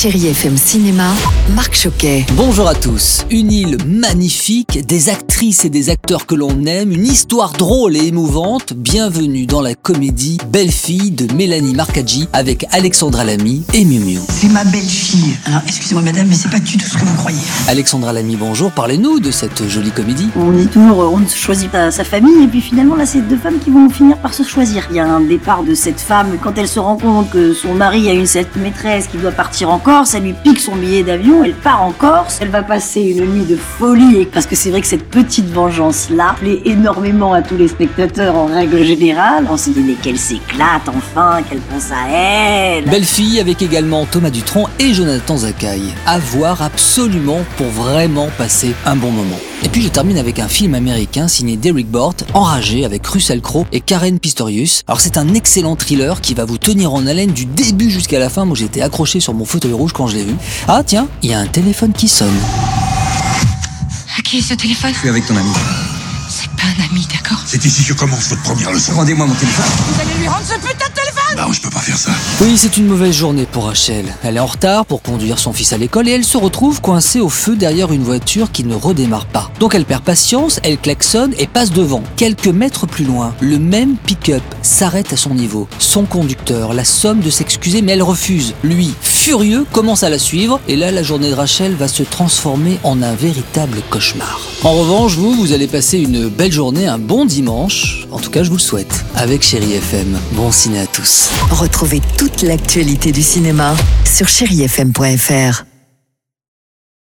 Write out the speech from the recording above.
Chérie FM Cinéma, Marc Choquet. Bonjour à tous. Une île magnifique, des actrices et des acteurs que l'on aime, une histoire drôle et émouvante. Bienvenue dans la comédie Belle fille de Mélanie Marcaggi avec Alexandra Lamy et Miu Miu. C'est ma belle-fille. Alors, excusez-moi, madame, mais c'est pas du tout ce que vous croyez. Alexandra Lamy, bonjour. Parlez-nous de cette jolie comédie. On dit toujours, on ne choisit pas sa famille, et puis finalement, là, c'est deux femmes qui vont finir par se choisir. Il y a un départ de cette femme, quand elle se rend compte que son mari a une cette maîtresse qui doit partir en Elle lui pique son billet d'avion, elle part en Corse, elle va passer une nuit de folie, parce que c'est vrai que cette petite vengeance-là plaît énormément à tous les spectateurs en règle générale. On se dit, mais qu'elle s'éclate enfin, qu'elle pense à elle. Belle fille avec également Thomas Dutronc et Jonathan Zakaï. À voir absolument pour vraiment passer un bon moment. Et puis je termine avec un film américain signé Derek Bort, Enragé avec Russell Crowe et Karen Pistorius. Alors c'est un excellent thriller qui va vous tenir en haleine du début jusqu'à la fin. Moi j'étais accroché sur mon fauteuil rouge quand je l'ai vu. Ah tiens, il y a un téléphone qui sonne. À qui est ce téléphone? Je suis avec ton ami. C'est pas un ami, d'accord? C'est ici que commence votre première leçon. Rendez-moi mon téléphone. Vous allez lui rendre ce putain de téléphone? Non, je peux pas faire ça. Oui, c'est une mauvaise journée pour Rachel. Elle est en retard pour conduire son fils à l'école et elle se retrouve coincée au feu derrière une voiture qui ne redémarre pas. Donc elle perd patience, elle klaxonne et passe devant. Quelques mètres plus loin, le même pick-up s'arrête à son niveau. Son conducteur la somme de s'excuser mais elle refuse. Lui, furieux, commence à la suivre et là la journée de Rachel va se transformer en un véritable cauchemar. En revanche, vous, vous allez passer une belle journée, un bon dimanche. En tout cas, je vous le souhaite. Avec Chéri FM. Bon ciné à tous. Retrouvez toute l'actualité du cinéma sur chérifm.fr.